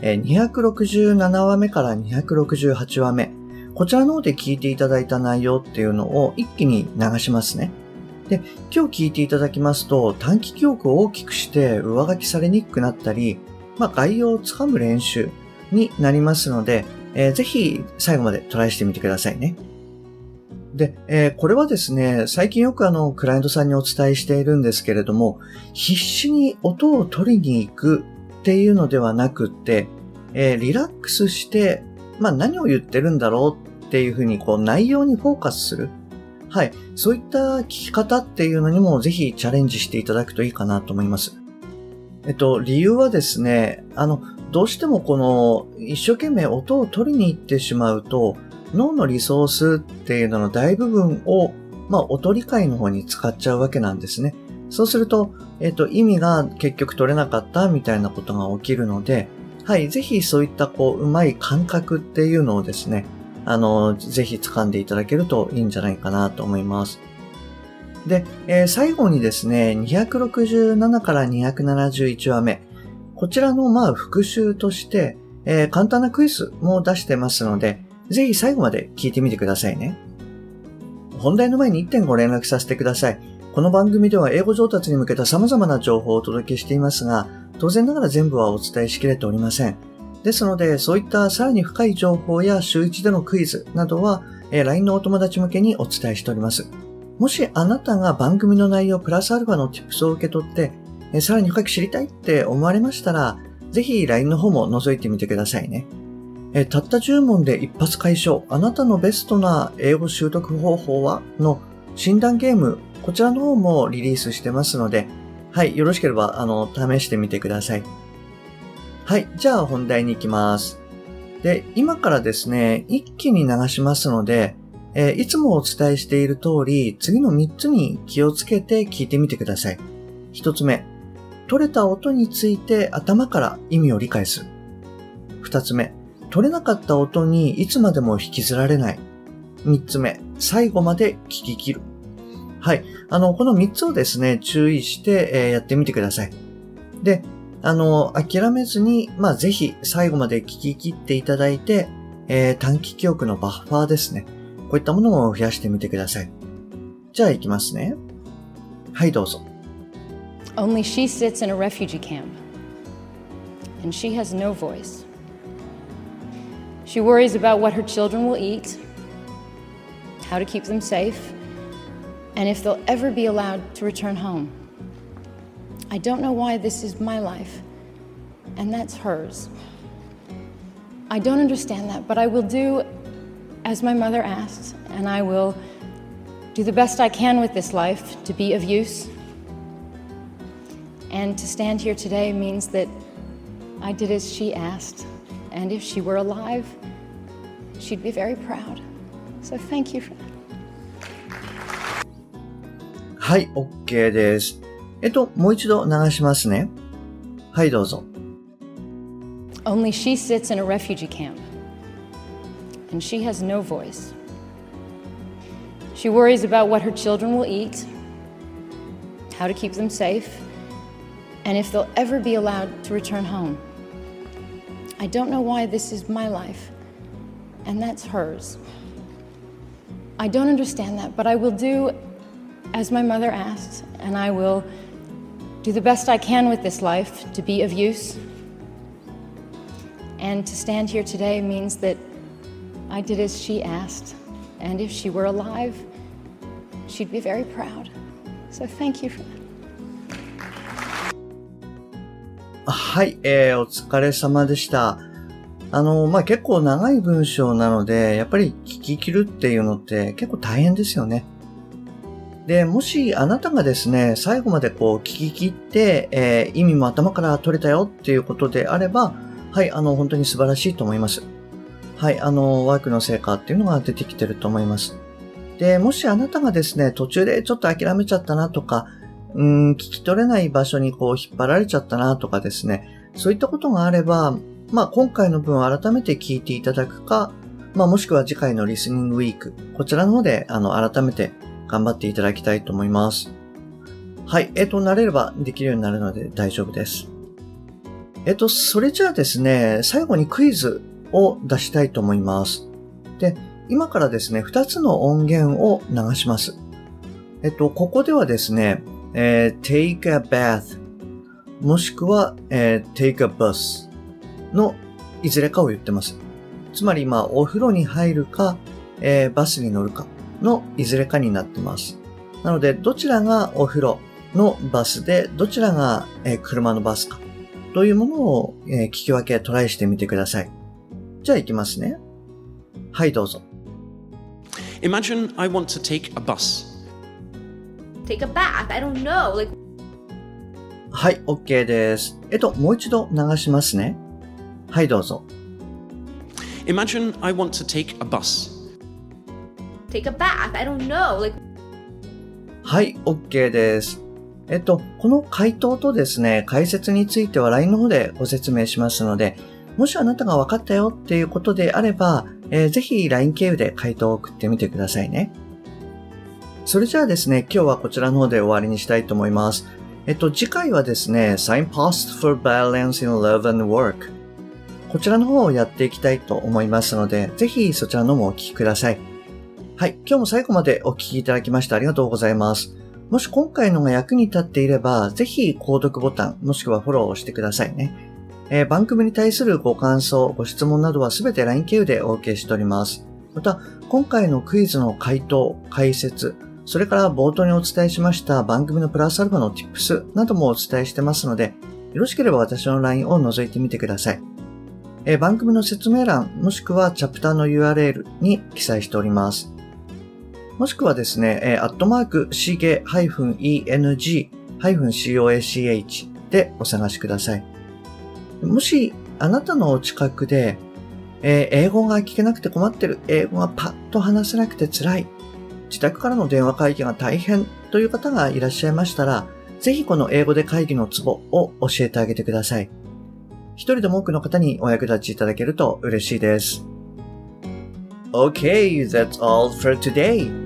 267話目から268話目こちらの方で聞いていただいた内容っていうのを一気に流しますね。で、今日聞いていただきますと、短期記憶を大きくして上書きされにくくなったり、まあ、概要をつかむ練習になりますので、えー、ぜひ最後までトライしてみてくださいね。で、えー、これはですね、最近よくあの、クライアントさんにお伝えしているんですけれども、必死に音を取りに行くっていうのではなくて、えー、リラックスして、まあ何を言ってるんだろうっていうふうにこう内容にフォーカスする。はい。そういった聞き方っていうのにもぜひチャレンジしていただくといいかなと思います。えっと、理由はですね、あの、どうしてもこの一生懸命音を取りに行ってしまうと、脳のリソースっていうのの大部分を、まあ、音理解の方に使っちゃうわけなんですね。そうすると、えっと、意味が結局取れなかったみたいなことが起きるので、はい、ぜひそういったこう、うまい感覚っていうのをですね、あの、ぜひ掴んでいただけるといいんじゃないかなと思います。で、えー、最後にですね、267から271話目。こちらのまあ復習として、えー、簡単なクイズも出してますので、ぜひ最後まで聞いてみてくださいね。本題の前に1点ご連絡させてください。この番組では英語上達に向けた様々な情報をお届けしていますが、当然ながら全部はお伝えしきれておりません。ですので、そういったさらに深い情報や週1でのクイズなどは、え LINE のお友達向けにお伝えしております。もしあなたが番組の内容プラスアルファの tips を受け取って、えさらに深く知りたいって思われましたら、ぜひ LINE の方も覗いてみてくださいね。えたった10問で一発解消、あなたのベストな英語習得方法は？の診断ゲーム、こちらの方もリリースしてますので、はい、よろしければ、あの、試してみてください。はい。じゃあ本題に行きます。で、今からですね、一気に流しますので、えー、いつもお伝えしている通り、次の3つに気をつけて聞いてみてください。1つ目、取れた音について頭から意味を理解する。2つ目、取れなかった音にいつまでも引きずられない。3つ目、最後まで聞き切る。はい。あの、この3つをですね、注意して、えー、やってみてください。で、あの、諦めずに、まあ、ぜひ最後まで聞き切っていただいて、えー、短期記憶のバッファーですね。こういったものを増やしてみてください。じゃあ行きますね。はい、どうぞ。Only she sits in a refugee camp, and she has no voice. She worries about what her children will eat, how to keep them safe, and if they'll ever be allowed to return home. I don't know why this is my life, and that's hers. I don't understand that, but I will do as my mother asked, and I will do the best I can with this life to be of use. And to stand here today means that I did as she asked, and if she were alive, she'd be very proud. So thank you for that. はい、OK です。えっと、もう一度流しますね。はい、どうぞ。Only she sits in a refugee camp, and she has no voice. She worries about what her children will eat, how to keep them safe, and if they'll ever be allowed to return home. I don't know why this is my life, and that's hers. I don't understand that, but I will do as my mother asked, and I will do the best I can with this life to be of use. And to stand here today means that I did as she asked. And if she were alive, she'd be very proud. So thank you for that. はい、えー、お疲れ様でした。あの、まあ、結構長い文章なので、やっぱり聞き切るっていうのって結構大変ですよね。 で、もしあなたがですね、最後までこう聞き切って、えー、意味も頭から取れたよっていうことであれば、はい、あの、本当に素晴らしいと思います。はい、あの、ワークの成果っていうのが出てきてると思います。で、もしあなたがですね、途中でちょっと諦めちゃったなとか、うん、聞き取れない場所にこう引っ張られちゃったなとかですね、そういったことがあれば、まあ今回の分を改めて聞いていただくか、まあもしくは次回のリスニングウィーク、こちらの方であの改めて頑張っていただきたいと思います。はい、えっ、と、慣れればできるようになるので大丈夫です。えっ、と、それじゃあですね、最後にクイズを出したいと思います。で、今からですね、2つの音源を流します。えっと、ここではですね、え、take a bath もしくは、え、take a bus のいずれかを言ってます。つまり、まあ、お風呂に入るか、え、バスに乗るかのいずれかになってます。なので、どちらがお風呂のバスで、どちらが、えー、車のバスかというものを、えー、聞き分けトライしてみてください。じゃあ行きますね。はい、どうぞ。Imagine I want to take a bus. Take a bath? I don't know. Like はい、OK です。えっと、もう一度流しますね。はい、どうぞ。Imagine I want to take a bus. Take a bath? I don't know. Like はい、OK です。えっと、この回答とですね、解説については LINE の方でご説明しますので、もしあなたが分かったよっていうことであれば、えー、ぜひ LINE 経由で回答を送ってみてくださいね。それじゃあですね、今日はこちらの方で終わりにしたいと思います。えっと、次回はですね、Signpost for Balance in Love and Work。こちらの方をやっていきたいと思いますので、ぜひそちらの方もお聞きください。はい、今日も最後までお聞きいただきましてありがとうございます。もし今回のが役に立っていれば、ぜひ購読ボタン、もしくはフォローをしてくださいね。えー、番組に対するご感想、ご質問などはすべて LINE 経由でお受けしております。また、今回のクイズの回答、解説、それから冒頭にお伝えしました番組のプラスアルファの Tips などもお伝えしてますので、よろしければ私の LINE を覗いてみてください。えー、番組の説明欄、もしくはチャプターの URL に記載しております。もしくはですね、えー、アットマーク、しげ -eng-coach でお探しください。もし、あなたのお近くで、えー、英語が聞けなくて困ってる、英語がパッと話せなくて辛い、自宅からの電話会議が大変という方がいらっしゃいましたら、ぜひこの英語で会議のツボを教えてあげてください。一人でも多くの方にお役立ちいただけると嬉しいです。Okay, that's all for today.